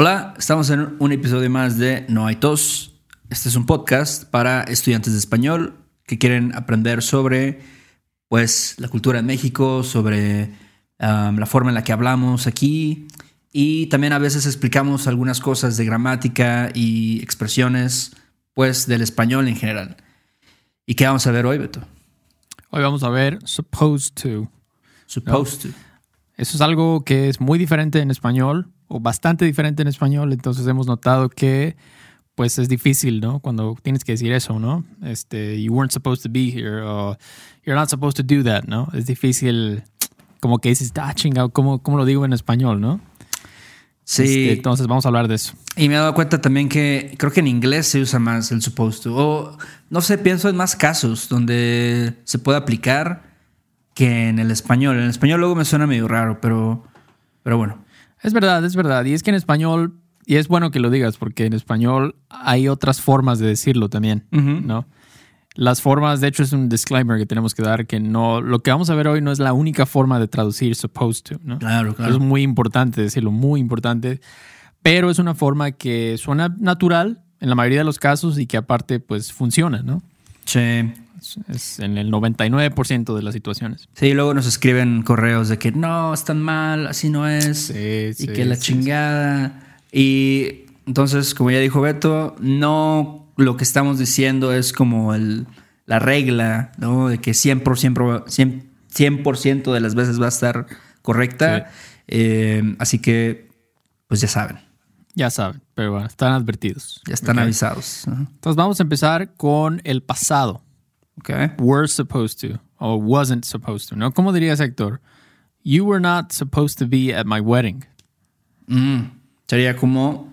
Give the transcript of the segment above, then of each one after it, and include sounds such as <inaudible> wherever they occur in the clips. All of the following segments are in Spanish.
Hola, estamos en un episodio más de No hay tos. Este es un podcast para estudiantes de español que quieren aprender sobre pues la cultura en México, sobre um, la forma en la que hablamos aquí y también a veces explicamos algunas cosas de gramática y expresiones pues del español en general. ¿Y qué vamos a ver hoy, Beto? Hoy vamos a ver supposed to. Supposed to. Eso es algo que es muy diferente en español o bastante diferente en español, entonces hemos notado que pues es difícil, ¿no? Cuando tienes que decir eso, ¿no? Este, you weren't supposed to be here, o you're not supposed to do that, ¿no? Es difícil, como que dices, ah, chingado, ¿cómo, ¿cómo lo digo en español, no? Sí. Este, entonces vamos a hablar de eso. Y me he dado cuenta también que creo que en inglés se usa más el supposed to. O no sé, pienso en más casos donde se puede aplicar que en el español. En el español luego me suena medio raro, pero, pero bueno. Es verdad, es verdad. Y es que en español, y es bueno que lo digas, porque en español hay otras formas de decirlo también, ¿no? Las formas, de hecho, es un disclaimer que tenemos que dar, que no, lo que vamos a ver hoy no es la única forma de traducir supposed to, ¿no? Claro, claro. Es muy importante decirlo, muy importante, pero es una forma que suena natural en la mayoría de los casos y que aparte, pues, funciona, ¿no? Sí. Es, es en el 99% de las situaciones. Sí, luego nos escriben correos de que no, están mal, así no es. Sí, y sí, que la sí, chingada. Y entonces, como ya dijo Beto, no lo que estamos diciendo es como el, la regla, ¿no? De que 100%, 100, 100 de las veces va a estar correcta. Eh, así que, pues ya saben, Ya saben, pero bueno, están advertidos. ya están avisados. Ajá. Entonces vamos a empezar con el pasado. Ok. Were supposed to o wasn't supposed to, ¿no? ¿Cómo dirías, Héctor? You were not supposed to be at my wedding. Mm, Sería como,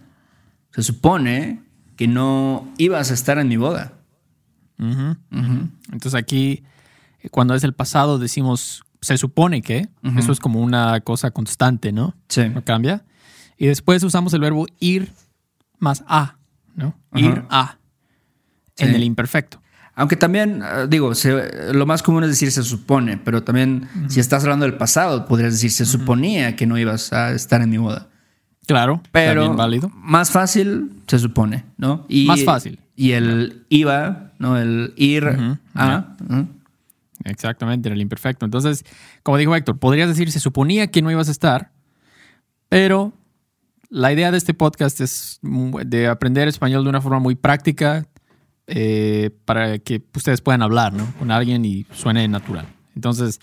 se supone que no ibas a estar en mi boda. Entonces aquí, eh, cuando es el pasado, decimos se supone que. Eso es como una cosa constante, ¿no? Sí. No cambia. Y después usamos el verbo ir más a, ¿no? Ir a en el imperfecto. Aunque también, eh, digo, se- lo más común es decir se supone, pero también si estás hablando del pasado, podrías decir se suponía que no ibas a estar en mi boda. Claro, Pero también válido. más fácil se supone, ¿no? Y, Más fácil. Y el iba, ¿no? El ir a. ujú. Exactamente, en el imperfecto. Entonces, como dijo Héctor, podrías decir, se suponía que no ibas a estar, pero la idea de este podcast es de aprender español de una forma muy práctica eh, para que ustedes puedan hablar ¿no? con alguien y suene natural. Entonces,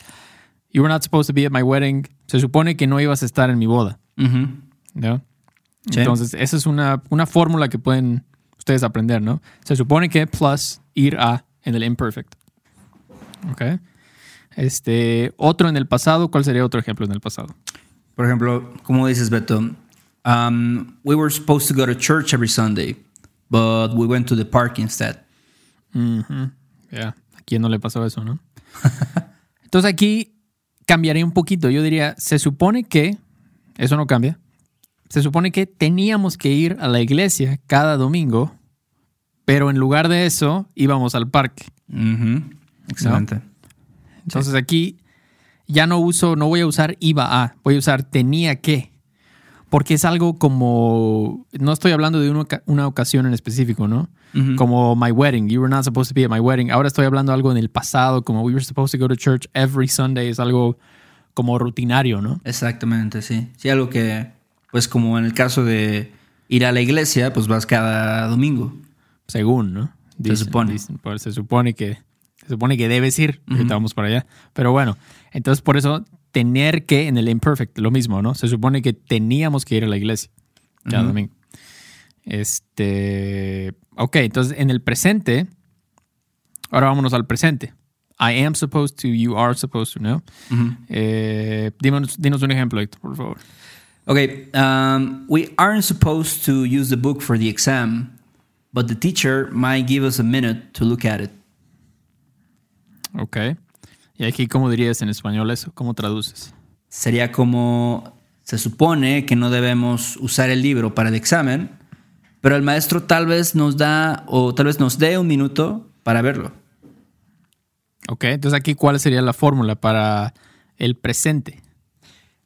you were not supposed to be at my wedding. Se supone que no ibas a estar en mi boda. ¿no? Sí. Entonces, esa es una, una fórmula que pueden ustedes aprender, ¿no? Se supone que plus ir a en el imperfect. ¿Ok? Este, otro en el pasado, ¿cuál sería otro ejemplo en el pasado? Por ejemplo, como dices, Beto, um, we were supposed to go to church every Sunday, but we went to the park instead. Ujú. Ya, ¿a quién no le pasó eso, no? <laughs> Entonces aquí cambiaría un poquito. Yo diría, se supone que, eso no cambia, se supone que teníamos que ir a la iglesia cada domingo, pero en lugar de eso íbamos al parque. Excelente. Entonces aquí ya no uso, no voy a usar iba a, voy a usar tenía que. Porque es algo como, no estoy hablando de una, una ocasión en específico, ¿no? Como my wedding, you were not supposed to be at my wedding. Ahora estoy hablando de algo en el pasado, como we were supposed to go to church every Sunday, es algo como rutinario, ¿no? Exactamente, sí. Sí, algo que, pues como en el caso de ir a la iglesia, pues vas cada domingo. Según, ¿no? supone. pues, se supone que se supone que debes ir, vamos para allá. Pero bueno, entonces por eso tener que en el imperfect, lo mismo, ¿no? Se supone que teníamos que ir a la iglesia cada Ujú. domingo. Este, ok, entonces en el presente, ahora vámonos al presente. I am supposed to, you are supposed to, ¿no? Ujú. Eh, dinos, dinos un ejemplo, Héctor, por favor. Okay, um, we aren't supposed to use the book for the exam, but the teacher might give us a minute to look at it. Ok. Y aquí, ¿cómo dirías en español eso? ¿Cómo traduces? Sería como, se supone que no debemos usar el libro para el examen, pero el maestro tal vez nos da o tal vez nos dé un minuto para verlo. Ok, entonces aquí, ¿cuál sería la fórmula para el presente?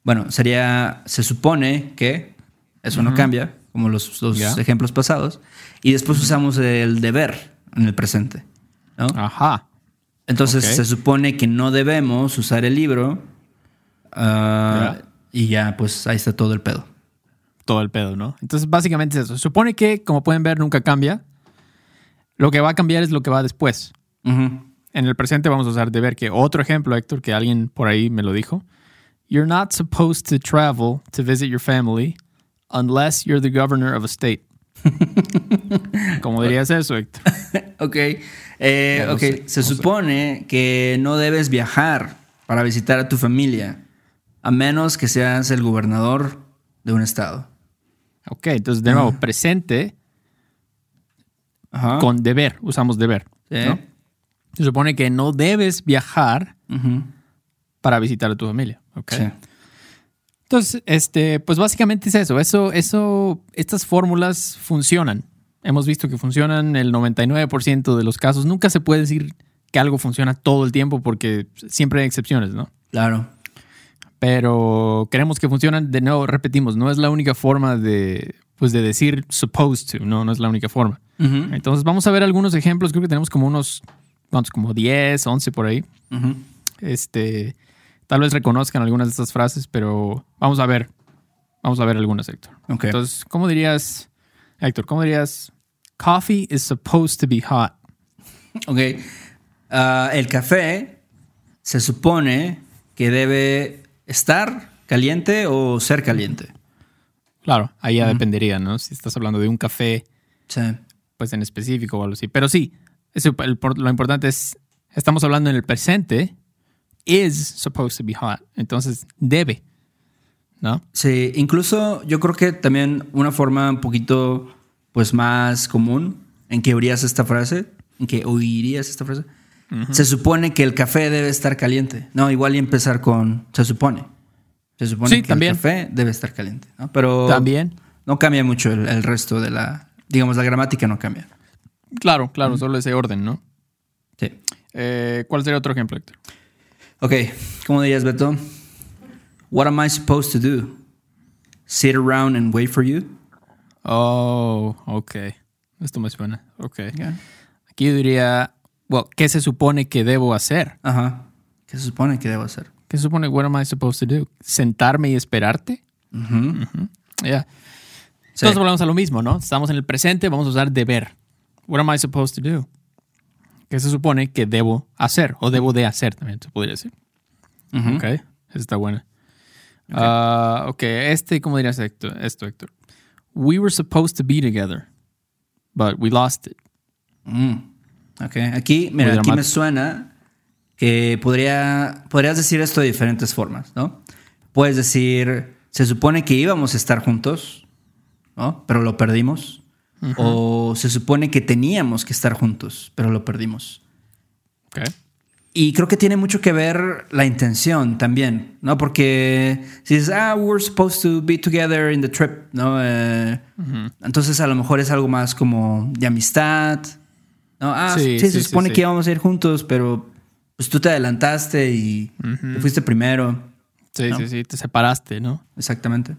Bueno, sería, se supone que, eso no cambia, como los, los ejemplos pasados, y después usamos el deber en el presente. ¿no? Ajá. Entonces se supone que no debemos usar el libro ah, y ya, pues ahí está todo el pedo. Todo el pedo, ¿no? Entonces, básicamente es eso. Se supone que, como pueden ver, nunca cambia. Lo que va a cambiar es lo que va después. En el presente vamos a usar deber, que otro ejemplo, Héctor, que alguien por ahí me lo dijo. You're not supposed to travel to visit your family unless you're the governor of a state. <laughs> ¿Cómo dirías eso, Héctor? <laughs> Ok, Eh, ok. sé, se sé. supone que no debes viajar para visitar a tu familia a menos que seas el gobernador de un estado. Ok, entonces de nuevo, presente con deber. Usamos deber. Sí. ¿no? Se supone que no debes viajar para visitar a tu familia. Ok. Sí. Entonces, este, pues básicamente es eso. Eso, eso, estas fórmulas funcionan. Hemos visto que funcionan el 99% de los casos. Nunca se puede decir que algo funciona todo el tiempo porque siempre hay excepciones, ¿no? Claro. Pero queremos que funcionan. De nuevo, repetimos, no es la única forma de, pues, de decir supposed to. No, no es la única forma. Entonces, vamos a ver algunos ejemplos. Creo que tenemos como unos, ¿cuántos? Como 10, 11 por ahí. Este, tal vez reconozcan algunas de estas frases, pero vamos a ver. Vamos a ver algunas, Héctor. Ok. Entonces, ¿cómo dirías, Héctor? ¿Cómo dirías? Coffee is supposed to be hot. Ok. Ah, el café se supone que debe estar caliente o ser caliente. Claro, ahí ya dependería, ¿no? Si estás hablando de un café, Sí. pues en específico o algo así. Pero sí, eso, el- lo importante es, estamos hablando en el presente, is supposed to be hot. Entonces, debe, ¿no? Sí, incluso yo creo que también una forma un poquito pues más común en que oirías esta frase, en que oirías esta frase, se supone que el café debe estar caliente. No, igual y empezar con se supone. Se supone Sí, que también. el café debe estar caliente, ¿no? Pero También. no cambia mucho el, el resto de la, digamos, la gramática no cambia. Claro, claro, solo ese orden, ¿no? Sí. Eh, ¿Cuál sería otro ejemplo, Héctor? Ok, ¿cómo dirías, Beto? What am I supposed to do? Sit around and wait for you? Oh, ok. Esto me suena. Ok. Aquí yo diría, well, ¿qué se supone que debo hacer? Ajá. ¿Qué se supone que debo hacer? ¿Qué se supone? What am I supposed to do? ¿Sentarme y esperarte? Ujú. Ya. Sí. Entonces volvemos a lo mismo, ¿no? Estamos en el presente, vamos a usar deber. What am I supposed to do? ¿Qué se supone que debo hacer? O debo de hacer también, se podría decir. Ujú. Ok, esa está buena. Ah, ok, este, ¿cómo dirías esto, esto, Héctor? We were supposed to be together, but we lost it. Mm. Ok, aquí, mira, Muy aquí me suena que podría, podrías decir esto de diferentes formas, ¿no? Puedes decir, se supone que íbamos a estar juntos, ¿no? Pero lo perdimos. O se supone que teníamos que estar juntos, pero lo perdimos. Ok. Y creo que tiene mucho que ver la intención también, ¿no? Porque si dices, ah, we were supposed to be together in the trip, ¿no? Eh, Entonces a lo mejor es algo más como de amistad, ¿no? Ah, sí, Sí, se sí, supone sí. que íbamos a ir juntos, pero pues tú te adelantaste y te fuiste primero. Sí, ¿No? sí, sí, te separaste, ¿no? Exactamente.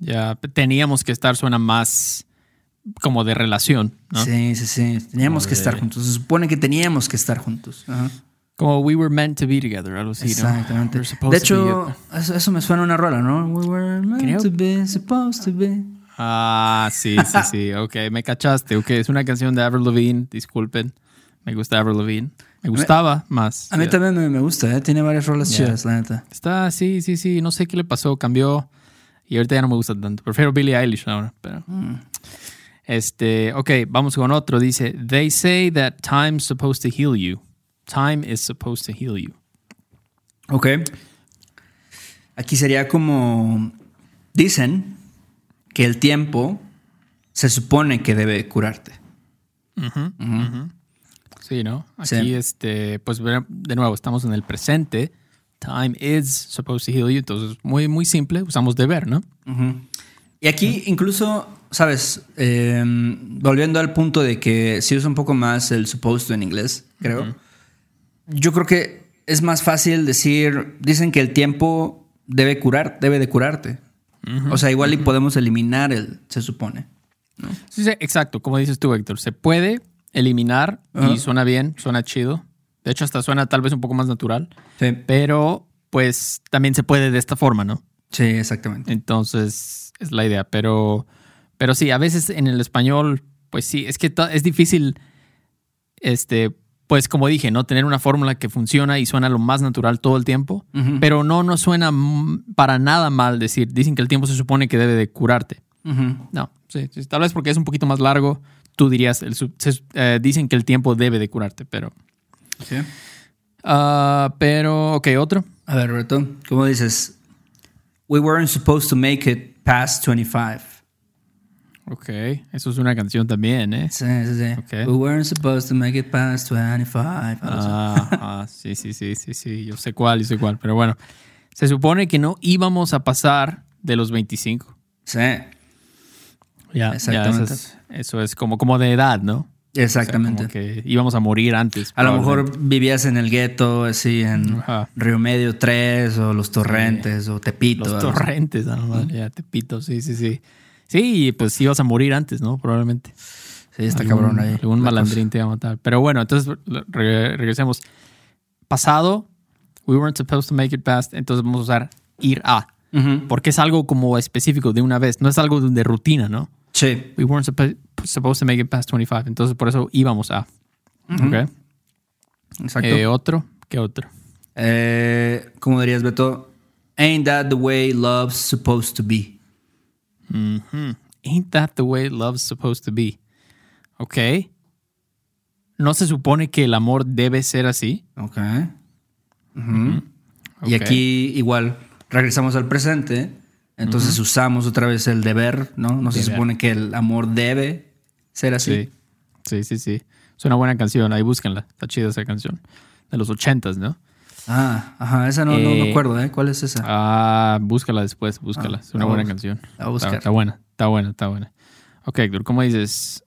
Ya teníamos que estar, suena más como de relación, ¿no? Sí, sí, sí. Teníamos que estar juntos. Se supone que teníamos que estar juntos. Ajá. Como we were meant to be together, algo así, ¿no? Exactamente. We're supposed De to be hecho, eso, eso me suena a una rola, ¿no? We were meant Creo- to be, supposed to be. Ah, sí, sí, sí. Ok, me cachaste. Ok, es una canción de Avril Lavigne. Disculpen. Me gusta Avril Lavigne. Me gustaba más. A mí Ya. también me, me gusta, ¿eh? Tiene varias rolas Ya. chidas, la neta. Está, sí, sí, sí. No sé qué le pasó. Cambió. Y ahorita ya no me gusta tanto. Prefiero Billie Eilish ahora. Pero. Mm. Este, ok, vamos con otro. Dice: They say that time's supposed to heal you. Time is supposed to heal you. Ok. Aquí sería como. Dicen que el tiempo se supone que debe curarte. Sí, ¿no? Aquí, Sí. este, pues de nuevo, estamos en el presente. Time is supposed to heal you. Entonces, muy, muy simple. Usamos deber, ¿no? Y aquí incluso, sabes, Eh, volviendo al punto de que si usa un poco más el supposed to en inglés, creo. Yo creo que es más fácil decir, dicen que el tiempo debe curar, debe de curarte. O sea, igual y podemos eliminar el, se supone. Sí, sí, exacto. Como dices tú, Héctor, se puede eliminar y suena bien, suena chido. De hecho, hasta suena tal vez un poco más natural, Sí, pero pues también se puede de esta forma, ¿no? sí, exactamente. Entonces, es la idea. Pero, pero sí, a veces en el español, pues sí, es que es difícil, este, pues como dije, ¿no? Tener una fórmula que funciona y suena lo más natural todo el tiempo. Pero no, no suena para nada mal decir, dicen que el tiempo se supone que debe de curarte. No, sí, sí, tal vez porque es un poquito más largo, tú dirías, el se- eh, dicen que el tiempo debe de curarte, pero... Sí. ah, pero, ok, otro. A ver, Roberto, ¿cómo dices? We weren't supposed to make it past 25. Ok, eso es una canción también, ¿eh? Sí, sí, sí. Ok. We weren't supposed to make it past 25. algo así. Ah, ah, sí, sí, sí, sí, sí, yo sé cuál, yo sé cuál, pero bueno, se supone que no íbamos a pasar de los 25. Sí, Ya, Exactamente. eso, es, eso es como, como de edad, ¿no? O sea, exactamente. como que íbamos a morir antes. A lo mejor vivías en el gueto, así en Ajá. Río Medio 3 o Los Torrentes o Tepito. Los torrentes, ah, no, madre, ya te pito, sí, sí, sí. Sí, pues ibas a morir antes, ¿no? Probablemente. Sí, está Algún- cabrón ahí. Algún la malandrín te iba a matar. Pero bueno, entonces re- regresemos. Pasado, we weren't supposed to make it past, entonces vamos a usar ir a. Porque es algo como específico de una vez, no es algo de, rutina, ¿no? Sí, We weren't suppo- supposed to make it past 25, entonces por eso íbamos a. Ok. exacto. Eh, otro, ¿qué otro? Eh, ¿Cómo dirías, Beto? Ain't that the way love's supposed to be? Ujú. Ain't that the way love's supposed to be? Ok. ¿No se supone que el amor debe ser así? Ok. Ujú. Y Ok. aquí igual regresamos al presente, entonces usamos otra vez el deber, ¿no? No se supone que el amor debe ser así. Sí, sí, sí, sí. Es una buena canción, ahí búsquenla. Está chida esa canción. De los ochentas, ¿no? Ah, ajá, esa no, no me Eh, acuerdo, ¿eh? ¿Cuál es esa? Ah, búscala después, búscala. Ah, es una la buena canción. la buscar. Está, está buena, está buena, está buena. Ok, Héctor, ¿cómo dices?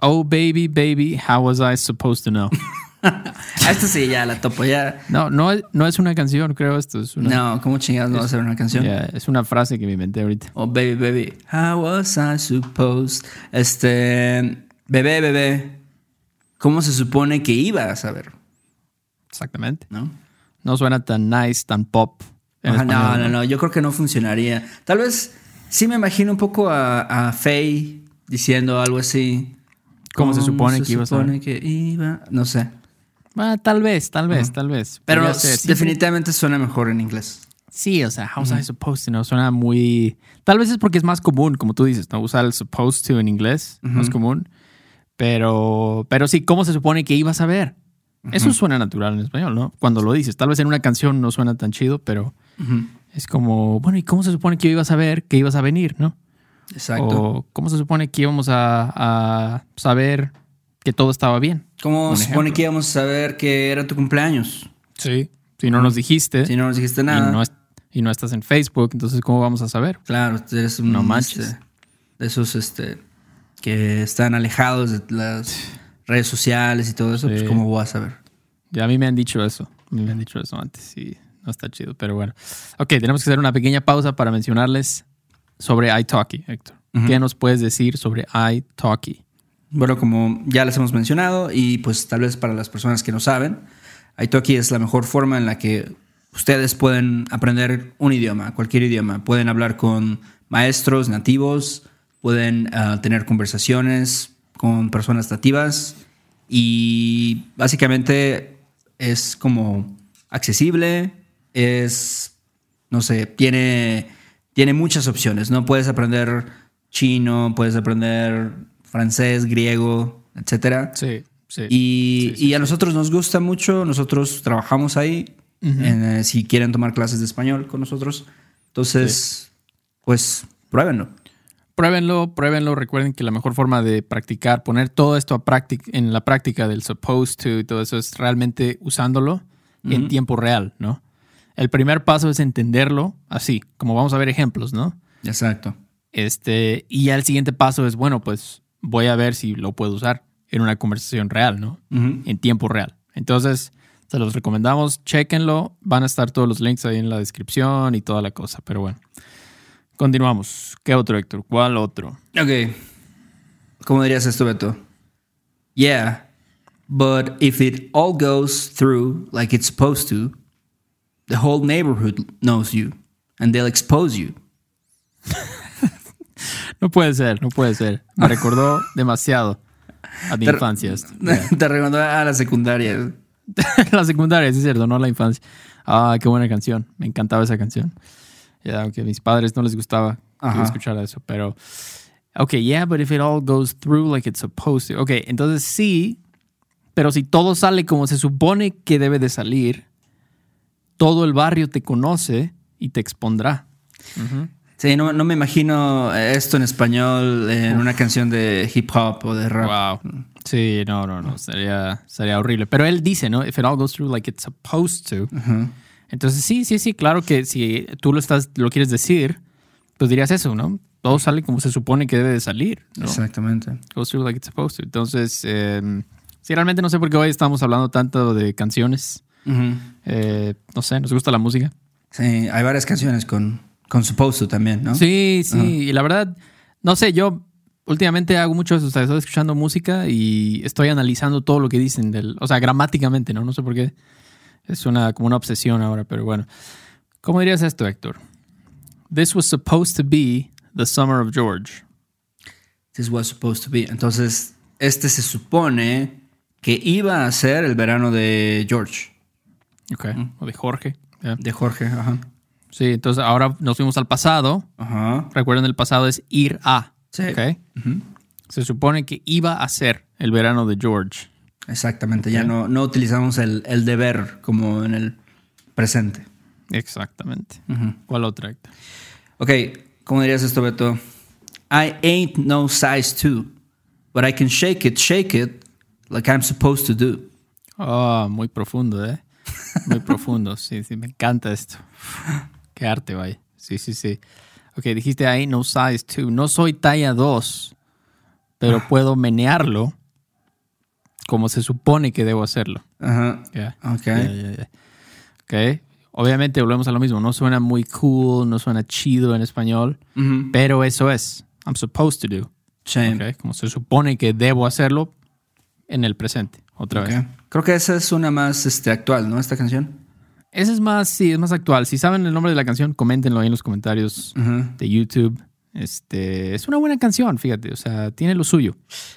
Oh, baby, baby, how was I supposed to know? <laughs> Ah, esta sí, ya la topo, ya. No, no, es- no es una canción, creo esto. Es una, No, ¿cómo chingados no va a ser una canción? Ya, es una frase que me inventé ahorita. Oh, baby, baby, how was I supposed? Este, bebé, bebé, ¿cómo se supone que iba a saber? Exactamente. ¿No? No suena tan nice, tan pop. Ajá, no, no, no, yo creo que no funcionaría. Tal vez sí me imagino un poco a, a Faye diciendo algo así. ¿Cómo se supone que iba a supone que iba? No sé. Ah, tal vez, tal vez, tal vez. Pero Podría ser. Definitivamente suena mejor en inglés. Sí, o sea, how's I supposed to know? Suena muy. Tal vez es porque es más común, como tú dices, ¿no? Usar el supposed to en inglés, más común. Pero, pero sí, ¿cómo se supone que ibas a ver? Eso suena natural en español, ¿no? Cuando lo dices. Tal vez en una canción no suena tan chido, pero es como, bueno, ¿y cómo se supone que ibas a ver que ibas a venir, no? Exacto. O cómo se supone que íbamos a, a saber que todo estaba bien. ¿Cómo se supone que íbamos a saber que era tu cumpleaños? Sí. Si no nos dijiste Si no nos dijiste y, nada. no y no estás en Facebook, entonces ¿cómo vamos a saber? Claro, eres un No manches. este, de esos este, que están alejados de las redes sociales y todo eso, pues Sí. cómo voy a saber. Ya a mí me han dicho eso. A mí me han dicho eso antes y no está chido, pero bueno. Ok, tenemos que hacer una pequeña pausa para mencionarles sobre iTalki, Héctor. ¿Qué nos puedes decir sobre iTalki? Bueno, como ya les hemos mencionado y pues tal vez para las personas que no saben, Italki es la mejor forma en la que ustedes pueden aprender un idioma, cualquier idioma. Pueden hablar con maestros nativos, pueden ah, tener conversaciones con personas nativas y básicamente es como accesible, es, no sé, tiene, tiene muchas opciones, ¿no? Puedes aprender chino, puedes aprender francés, griego, etcétera. Sí, sí. Y, y a nosotros nos gusta mucho, nosotros trabajamos ahí, en, eh, si quieren tomar clases de español con nosotros. Entonces, pues pruébenlo. Pruébenlo, pruébenlo. Recuerden que la mejor forma de practicar, poner todo esto a práctica, en la práctica del supposed to y todo eso es realmente usándolo en tiempo real, ¿no? El primer paso es entenderlo así, como vamos a ver ejemplos, ¿no? Exacto. Este, y ya el siguiente paso es, bueno, pues voy a ver si lo puedo usar en una conversación real, ¿no? En tiempo real. Entonces, se los recomendamos, chequenlo. Van a estar todos los links ahí en la descripción y toda la cosa, pero bueno. Continuamos. ¿Qué otro, Héctor? ¿Cuál otro? Ok. ¿Cómo dirías esto, Beto? Yeah, but if it all goes through like it's supposed to, the whole neighborhood knows you and they'll expose you. <laughs> No puede ser, no puede ser. Me recordó demasiado a mi Te- infancia esto. <laughs> Te recordó a la secundaria. <laughs> la secundaria, sí es cierto, no la infancia. Ah, qué buena canción. Me encantaba esa canción. Ya, aunque a mis padres no les gustaba que Ajá. escuchara eso, pero... Ok, yeah, but if it all goes through like it's supposed to. Ok, entonces sí, pero si todo sale como se supone que debe de salir, todo el barrio te conoce y te expondrá. Sí, no, no me imagino esto en español en una canción de hip hop o de rap. Wow. Sí, no, no, no, sería, sería horrible. Pero él dice, ¿no? If it all goes through like it's supposed to. Entonces, sí, sí, sí, claro que si tú lo estás, lo quieres decir, pues dirías eso, ¿no? Todo sale como se supone que debe de salir, ¿no? Exactamente. Goes through like it's supposed to. Entonces, eh, sí, realmente no sé por qué hoy estamos hablando tanto de canciones. Eh, no sé, nos gusta la música. Sí, hay varias canciones con, con Supposed to también, ¿no? Sí, sí. Y la verdad, no sé, yo últimamente hago mucho eso. O sea, estoy escuchando música y estoy analizando todo lo que dicen del. O sea, gramáticamente, ¿no? No sé por qué. Es una, como una obsesión ahora, pero bueno. ¿Cómo dirías esto, Héctor? This was supposed to be the summer of George. This was supposed to be. Entonces, este se supone que iba a ser el verano de George, Ok. O de Jorge. de Jorge. Ajá. Sí, entonces ahora nos fuimos al pasado. Ajá. Recuerden, el pasado es ir a. Sí. Ok. Se supone que iba a ser el verano de George. Exactamente. Ya no, no utilizamos el, el deber como en el presente. Exactamente. Ujú. ¿Cuál otra? Ok, ¿cómo dirías esto, Beto? I ain't no size two, but I can shake it, shake it like I'm supposed to do. Ah, muy profundo, ¿eh? Muy profundo, sí, sí, me encanta esto. Qué arte, vaya. Sí, sí, sí. Ok, dijiste ahí no size 2. No soy talla 2, pero puedo menearlo como se supone que debo hacerlo. Ajá. Ya. Ok. Ya, ya, ya. Ok. Obviamente volvemos a lo mismo. No suena muy cool, no suena chido en español, Ujú. pero eso es. I'm supposed to do. Sí. Ok, Como se supone que debo hacerlo en el presente. Otra Ok. vez. Creo que esa es una más este, actual, ¿no? Esta canción. Ese es más, sí, es más actual. Si saben el nombre de la canción, coméntenlo ahí en los comentarios Ujú. de YouTube. Este, es una buena canción, fíjate. O sea, tiene lo suyo.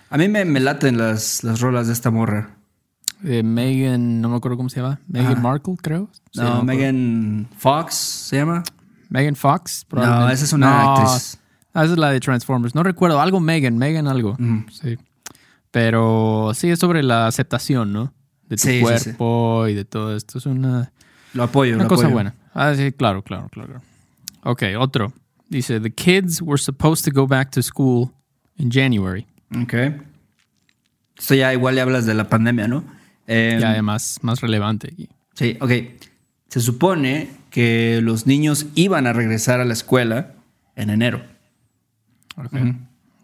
A mí me, me laten las, las rolas de esta morra. Eh, Megan, no me acuerdo cómo se llama. Megan. Markle, creo. Sí, No, acuerdo. Megan Fox se llama. Megan Fox, No, probablemente. esa es una No, actriz. ah, esa es la de Transformers. No recuerdo. Algo Megan, Megan algo. Sí. Pero sí es sobre la aceptación, ¿no? De tu Sí, sí, sí. cuerpo y de todo esto. Es una, Lo apoyo, una lo cosa apoyo. buena. Ah, sí, claro, claro, claro. Ok, otro. Dice, the kids were supposed to go back to school in January. Ok. Esto ya igual le hablas de la pandemia, ¿no? Eh, Ya además, más relevante aquí. Sí, ok. Se supone que los niños iban a regresar a la escuela en enero. Ok,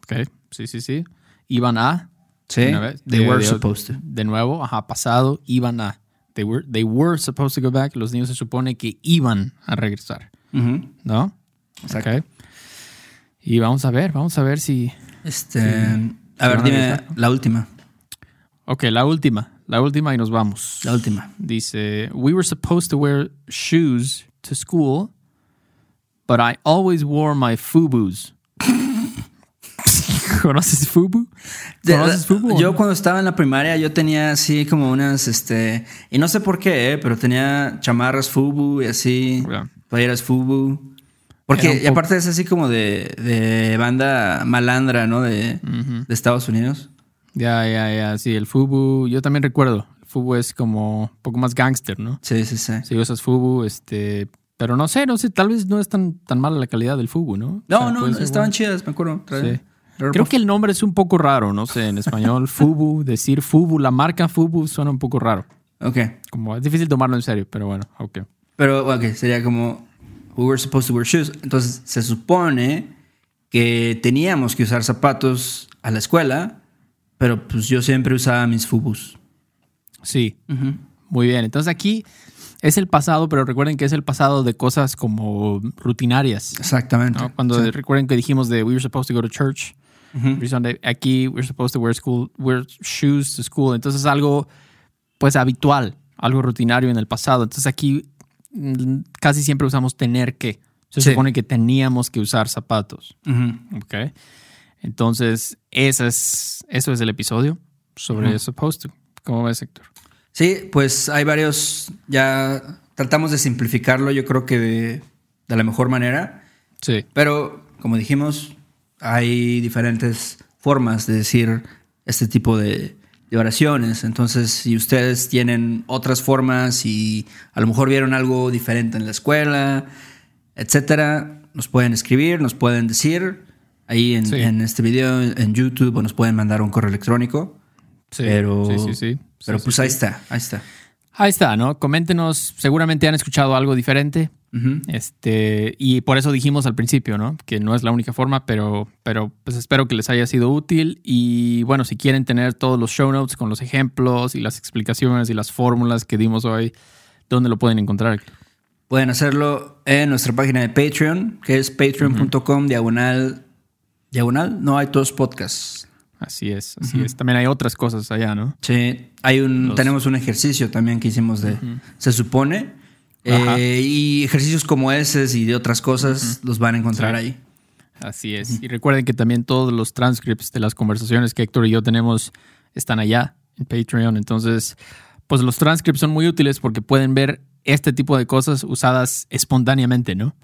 ok, sí, sí, sí. Iban a... Sí. vez, They de- were de- supposed to. De nuevo, ajá, pasado, iban a... They were, they were supposed to go back. Los niños se supone que iban a regresar, Ujú. ¿no? Exacto. Ok. Y vamos a ver, vamos a ver si... Este, a ver, a dime la última. Ok, la última, la última y nos vamos. La última. Dice, we were supposed to wear shoes to school, but I always wore my FUBUs. <laughs> ¿Conoces FUBU? ¿Conoces FUBU? Yo cuando estaba en la primaria yo tenía así como unas, este, y no sé por qué, eh, pero tenía chamarras Fubu y así, Ya. playeras Fubu. Porque y aparte es así como de, de banda malandra, ¿no? De, de Estados Unidos. Ya, ya, ya, sí, el FUBU, yo también recuerdo. El FUBU es como un poco más gangster, ¿no? Sí, sí, sí. Si usas FUBU, este... Pero no sé, no sé, tal vez no es tan, tan mala la calidad del FUBU, ¿no? O No, sea, no, estaban bueno. chidas, me acuerdo. Sí. Creo que el nombre es un poco raro, no sé, en español, <laughs> FUBU, decir FUBU, la marca FUBU suena un poco raro. Ok. Como es difícil tomarlo en serio, pero bueno, ok. Pero, ok, sería como, we were supposed to wear shoes. Entonces, se supone que teníamos que usar zapatos a la escuela, pero pues yo siempre usaba mis Fubus. Sí, muy bien. Entonces aquí es el pasado, pero recuerden que es el pasado de cosas como rutinarias. Exactamente. ¿no? Cuando Sí. recuerden que dijimos de we were supposed to go to church, every Sunday, aquí we're supposed to wear school, wear shoes to school. Entonces algo pues habitual, algo rutinario en el pasado. Entonces aquí casi siempre usamos tener que. Se Sí. supone que teníamos que usar zapatos. Ujú. ¿ok? Entonces, ese es, eso es el episodio sobre supposed to. ¿Cómo ves, Héctor? Sí, pues hay varios, ya tratamos de simplificarlo, yo creo que de, de la mejor manera, Sí. pero como dijimos, hay diferentes formas de decir este tipo de, de oraciones, entonces si ustedes tienen otras formas y a lo mejor vieron algo diferente en la escuela, etcétera, nos pueden escribir, nos pueden decir ahí en, Sí. en este video en YouTube o nos pueden mandar un correo electrónico. Sí, Pero, sí, sí, sí. pero Sí, pues ahí está, ahí está. Ahí está, ¿no? Coméntenos, seguramente han escuchado algo diferente. Este, y por eso dijimos al principio, ¿no? Que no es la única forma, pero, pero pues espero que les haya sido útil. Y bueno, si quieren tener todos los show notes con los ejemplos y las explicaciones y las fórmulas que dimos hoy, ¿dónde lo pueden encontrar? Pueden hacerlo en nuestra página de Patreon, que es patreon.com diagonal. Diagonal, no hay todos podcasts. Así es, así es. También hay otras cosas allá, ¿no? Sí, hay un, Los- tenemos un ejercicio también que hicimos de, se supone. Eh, y ejercicios como ese y de otras cosas los van a encontrar Sí. ahí. Así es. Y recuerden que también todos los transcripts de las conversaciones que Héctor y yo tenemos están allá en Patreon. Entonces, pues los transcripts son muy útiles porque pueden ver este tipo de cosas usadas espontáneamente, ¿no?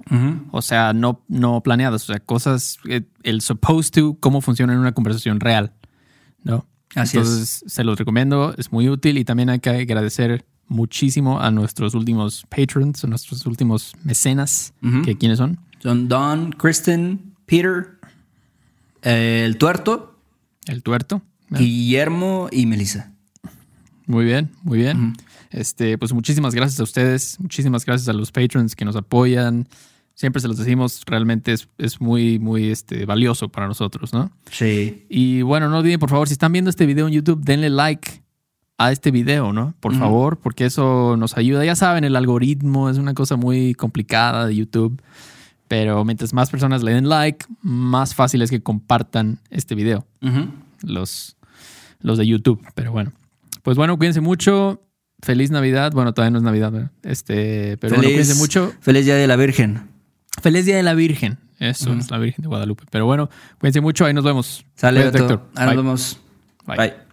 O sea, no, no planeadas. O sea, cosas, eh, el supposed to, cómo funciona en una conversación real, ¿no? Así Entonces, se los recomiendo, es muy útil y también hay que agradecer muchísimo a nuestros últimos patrons, a nuestros últimos mecenas, que quiénes son. Son Don, Kristen, Peter, eh, el tuerto, El tuerto. Guillermo y Melissa. Muy bien, muy bien. Este, pues muchísimas gracias a ustedes, muchísimas gracias a los patrons que nos apoyan. Siempre se los decimos, realmente es, es muy, muy este, valioso para nosotros, ¿no? Sí. Y bueno, no olviden, por favor, si están viendo este video en YouTube, denle like a este video, ¿no? Por favor, porque eso nos ayuda. Ya saben, el algoritmo es una cosa muy complicada de YouTube, pero mientras más personas le den like, más fácil es que compartan este video los, los de YouTube. Pero bueno, pues bueno, cuídense mucho. Feliz Navidad. Bueno, todavía no es Navidad, ¿verdad? Este, pero bueno, cuídense mucho. Feliz Día de la Virgen. Feliz Día de la Virgen. Eso es la Virgen de Guadalupe. Pero bueno, cuídense mucho. Ahí nos vemos. Sale. Ahí nos vemos. Bye. Bye.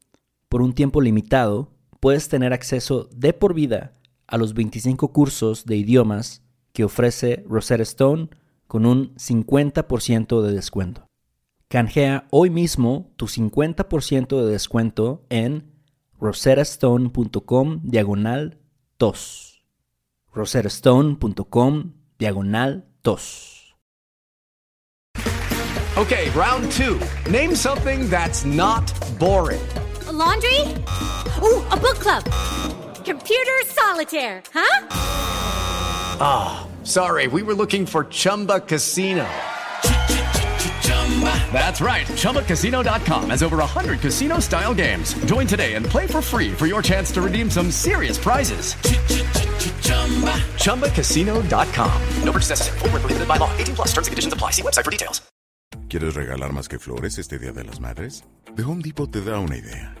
Por un tiempo limitado, puedes tener acceso de por vida a los 25 cursos de idiomas que ofrece Rosetta Stone con un 50% de descuento. Canjea hoy mismo tu 50% de descuento en rosettastone.com diagonal tos. rosettastone.com diagonal tos. Okay, round two. Name something that's not boring. A laundry? Ooh, a book club. Computer solitaire, huh? Ah, sorry, we were looking for Chumba Casino. That's right. ChumbaCasino.com has over 100 casino style games. Join today and play for free for your chance to redeem some serious prizes. ChumbaCasino.com. No purchase necessary. Void where prohibited by law. 18 plus terms and conditions apply. See website for details. ¿Quieres regalar más que flores este Día de las Madres? The Home Depot te da una idea.